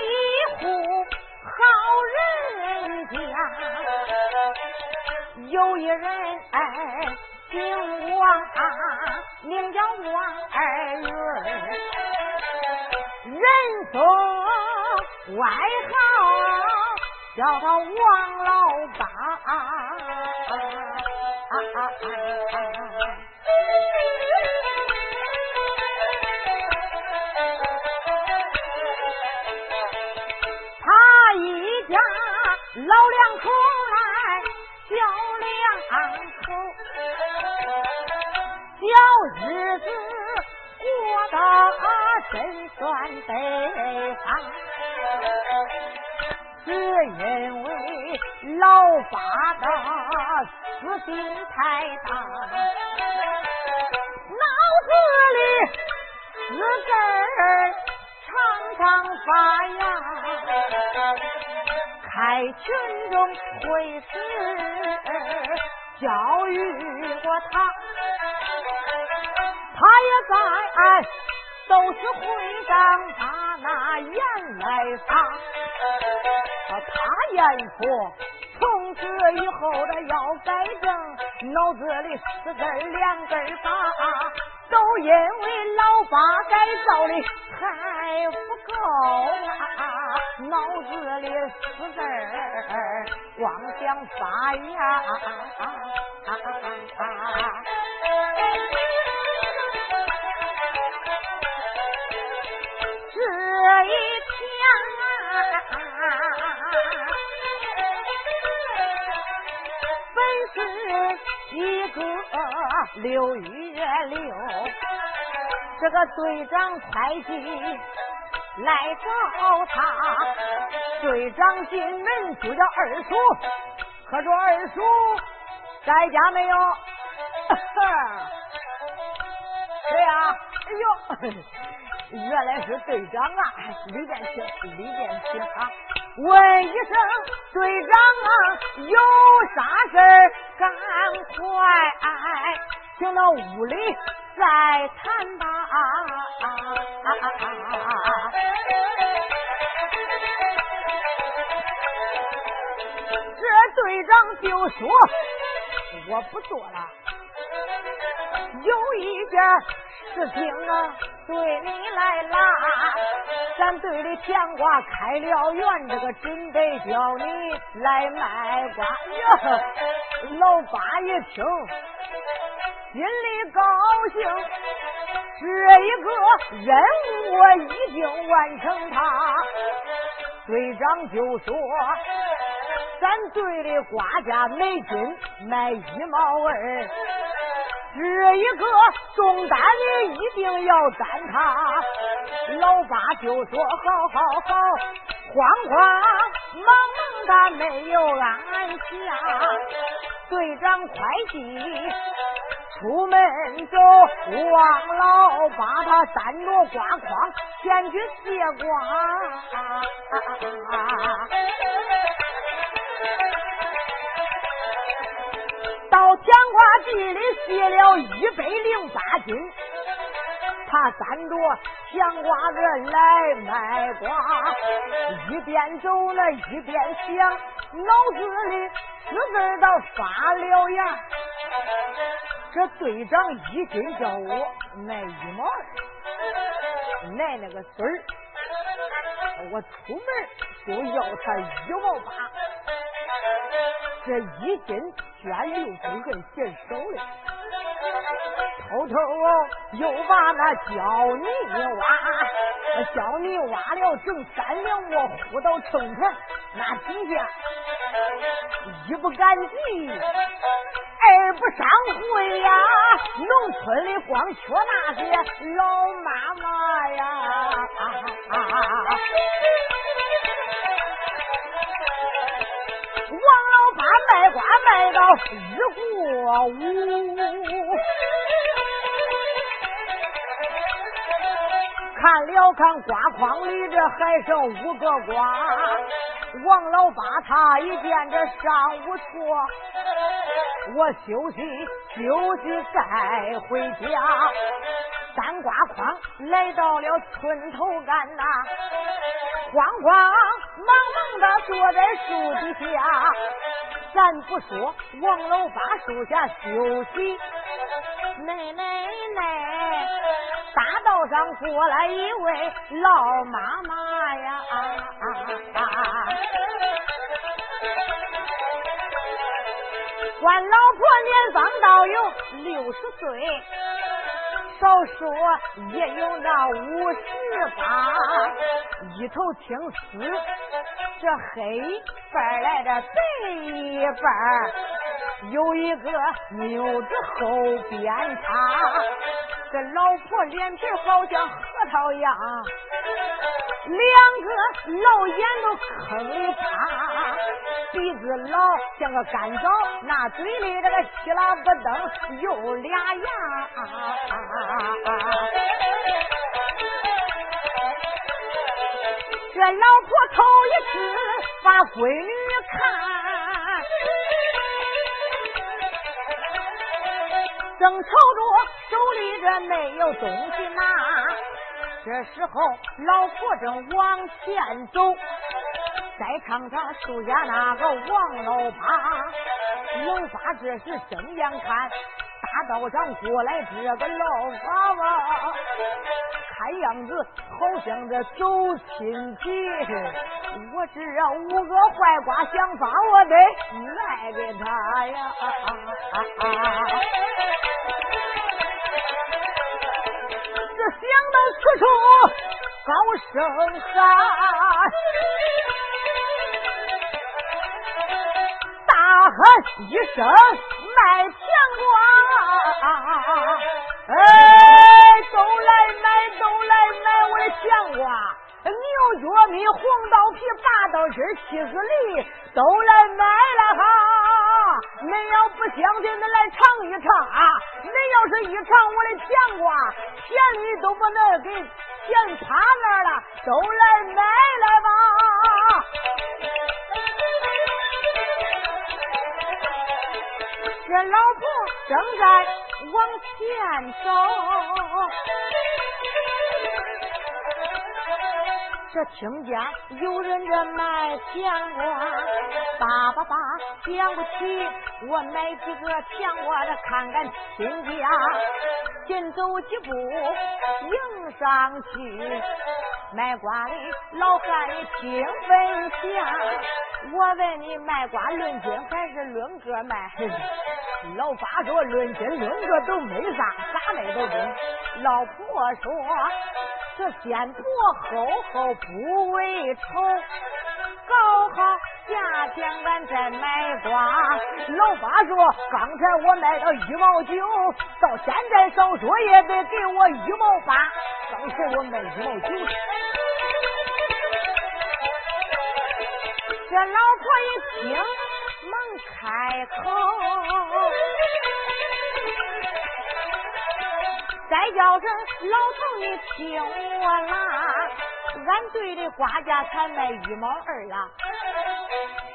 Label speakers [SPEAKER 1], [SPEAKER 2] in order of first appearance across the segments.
[SPEAKER 1] 一户好人家，有一人哎姓王，名叫王二云，人送外号叫他王老八。老两口来，小两口，小日子过得真算得上，只因为老八的。私心太大，脑子里私根儿常常发芽，在群众会时教育过他，他也在都是会上把那言来发，他言说。从此以后的要改正，脑子里四根两根拔，都因为老八改造的还不够啊！脑子里四根妄想发芽。这一天啊！是一个六月六，这个队长会计来找他，队长进门就叫二叔，可说二叔在家没有？谁呀？哎呦，原来是队长啊，李建清，李建清啊。问一声队长啊，有啥事儿赶快请到屋里再谈吧。这队长就说：“我不做了，有一件事情啊。”对你来啦，咱队里甜瓜开了园，这个准备叫你来卖瓜哟。老八一听，心里高兴，这一个任务我一定完成。他队长就说，咱队里瓜价每斤卖一毛二。这一个重担你一定要担他，老八就说好好好，慌慌忙忙他没有安下，队长快递出门走，王老八他担着瓜筐前去卸瓜。到甜瓜地里卸了一百零八斤，他担着甜瓜子来卖瓜，一边走呢一边想，脑子里四根的发了芽。这队长一斤叫我卖一毛二，卖那个孙儿，我出门就要他一毛八，这一斤。捐六分跟嫌少嘞，偷偷又把那胶泥挖，胶泥挖了整三两，我呼到秤上，那底下一不赶集，二不上会呀，农村里光缺那些老妈妈呀。王老八卖瓜卖到日过午，看了看瓜筐里这还剩五个瓜，王老八他一见这上午错，我休息休息再回家，担瓜筐来到了村头干呐。慌慌忙忙的坐在树底下，咱不说王老八树下休息，奶奶奶，大道上过来一位老妈妈呀！管老婆年方到有六十岁。少说也有那五十八，一头青丝，这黑瓣来的白瓣有一个妞子后边插，这老婆脸皮好像核桃样，两个老眼都坑里塌。鼻子老像个干枣，那嘴里这个稀拉不登有俩牙。这老婆头一次把闺女看，正瞅着手里这没有东西拿，这时候老婆正往前走。再看看树下那个王老八，老八这时睁眼看大道上过来这个老娃娃，看样子好像这走亲戚。我只要五个坏瓜想法，我得卖给他呀！啊这想到此处，高声喊。喊一声卖甜瓜，哎，都来买，都来买我的甜瓜，牛角米、红豆皮、八豆汁、七十梨，都来买了哈！恁要不相信，恁来尝一尝啊！恁要是一尝我的甜瓜，甜里都不能给甜趴那儿了，都来买来吧！正在往前走，这听见有人这卖甜瓜，爸爸爸想不起我买几个甜瓜的看看亲家，紧走几步迎上去，卖瓜的老汉听分享，我问你卖瓜论斤还是论个卖？老八说论斤论个都没啥，啥卖都中。老婆说这肩膊厚厚不为愁，搞好价钱俺再卖瓜。老八说刚才我卖到一毛九，到现在少说也得给我一毛八。刚才我卖一毛九。这老婆一听。忙开口，再叫声老头，你听我啦，俺队的瓜价才卖一毛二呀。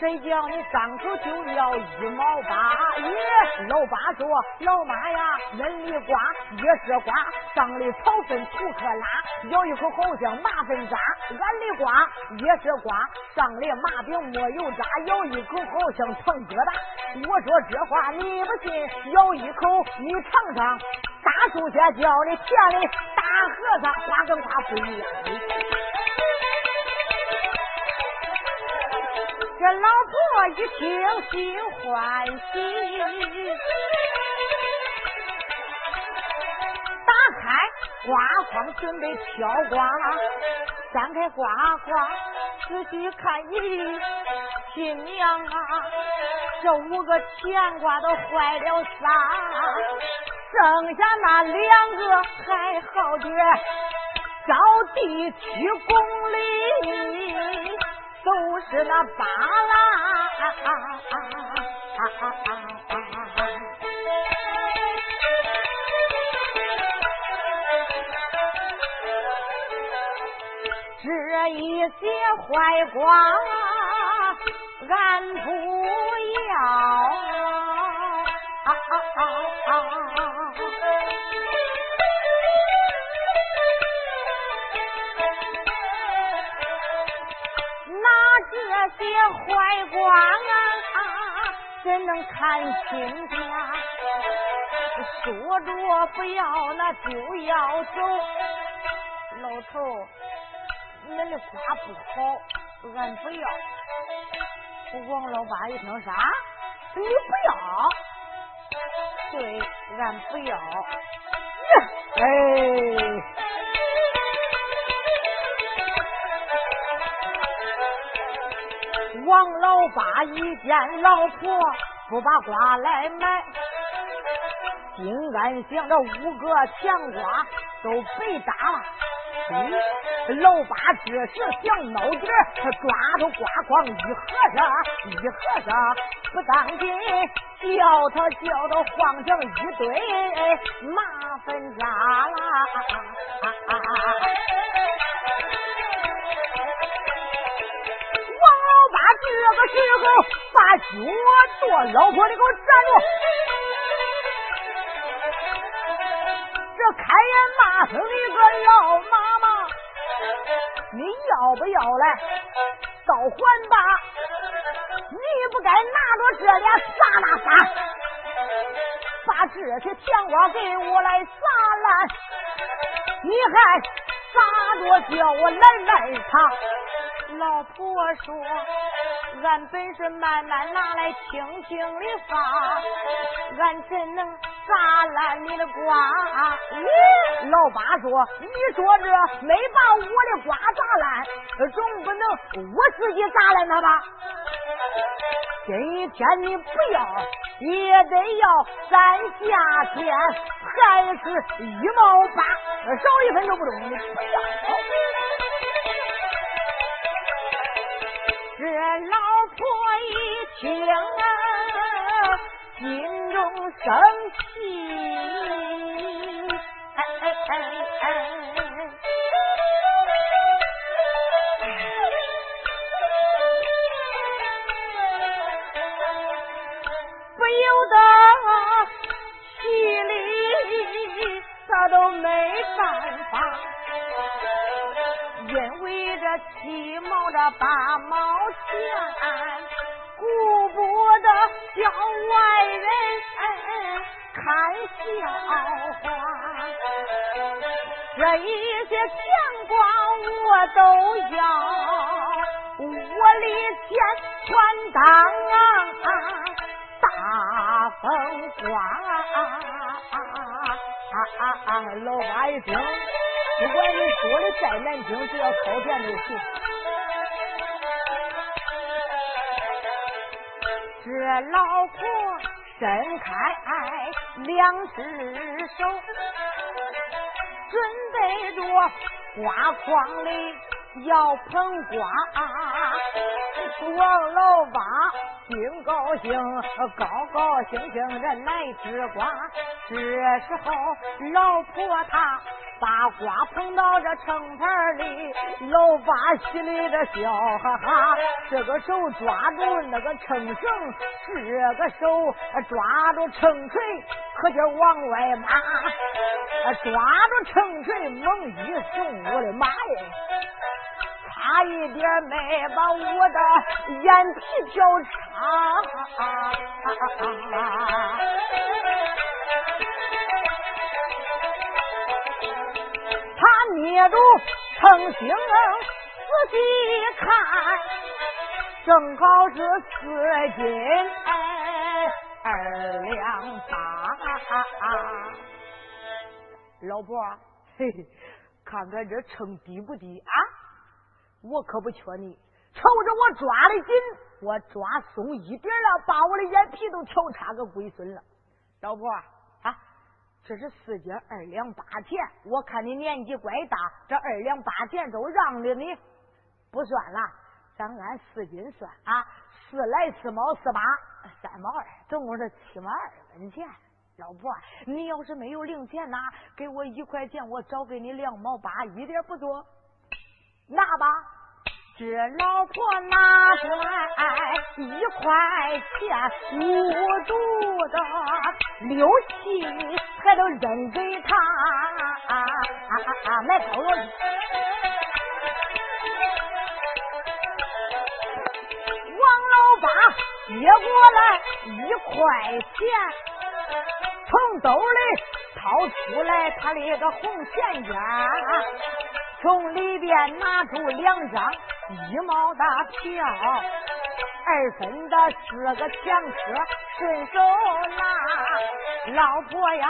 [SPEAKER 1] 谁叫你张口就要一毛八？咦，老八说，老妈呀，恁的瓜也是瓜，上里草粉土可拉，咬一口好像麻粉渣；俺的瓜也是瓜，上的麻饼没有渣，咬一口好像糖疙瘩。我说这话你不信，咬一口你尝尝，大树下叫的甜的大和尚，花跟花不一样。这老婆一听心欢喜，打开瓜筐准备挑瓜，展开瓜筐仔细看咦，亲娘啊，这五个甜瓜都坏了仨，剩下那两个还好点，着地七公里。都是那巴拉，这一这些坏瓜，俺不要。这些坏瓜啊，怎能看清家？说着不要，那就要走。老头，恁的瓜不好，俺不要。王老八一听啥？你不要？对，俺不要。哎。王老八一见老婆不把瓜来买，心暗想着五个甜瓜都被打了。老八这时想闹点他抓住瓜筐一合上，一合上不当心，叫他叫他晃成一堆马粪渣啦。这个时候，把脚跺老婆你给我站住！这开眼骂声的个老妈妈，你要不要来？倒还吧！你不该拿着这俩撒那撒，把这些甜瓜给我来撒烂，你还撒着叫我来卖它？老婆说。俺本是慢慢拿来轻轻的发，俺怎能砸烂你的瓜？咦，老八说，你说这没把我的瓜砸烂，总不能我自己砸烂它吧？今天你不要，也得要咱夏天还是一毛八，少一分都不中，你不要。这老婆一听啊，心中生不由得气里他都没办法。因为这鸡毛这八毛钱，顾不得叫外人看笑话。这一些钱瓜我都要，我的钱全当大风刮。老八一听。不管你说的再难听，只要掏钱就行。这老婆伸开两只手，背着瓜筐里要捧瓜。王老八心高兴，高高兴兴的来吃瓜。这时候，老婆她。把瓜捧到这秤盘里，老八心里的笑哈哈。这个手抓住那个秤绳，这个手抓住秤锤，可劲往外马。抓住秤锤猛一送，我的妈呀！差一点没把我的眼皮挑叉。捏住成星，仔细看，正好是四斤二两八。老婆，嘿嘿，看看这秤低不低啊？我可不缺你，瞅着我抓的紧，我抓松一点了，把我的眼皮都挑叉个龟孙了。老婆。这是四斤二两八钱，我看你年纪怪大，这二两八钱都让着你，不算了，咱按四斤算啊，四来四毛四八三毛二，总共是七毛二分钱。老婆，你要是没有零钱呐，给我一块钱，我找给你两毛八，一点不多，这老婆拿出来一块钱，捂住的六七还都扔给他，买包子。接过来一块钱，从兜里掏出来他的个红钱卷，从里边拿出两张一毛的票，二分的四个钱车顺手拿。老婆呀，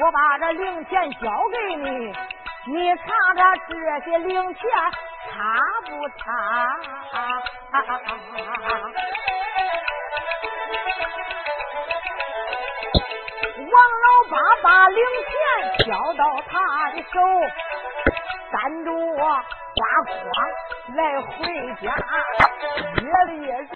[SPEAKER 1] 我把这零钱交给你，你查查这些零钱差不差？王老八把零钱交到他的手，担着花筐来回家别的也是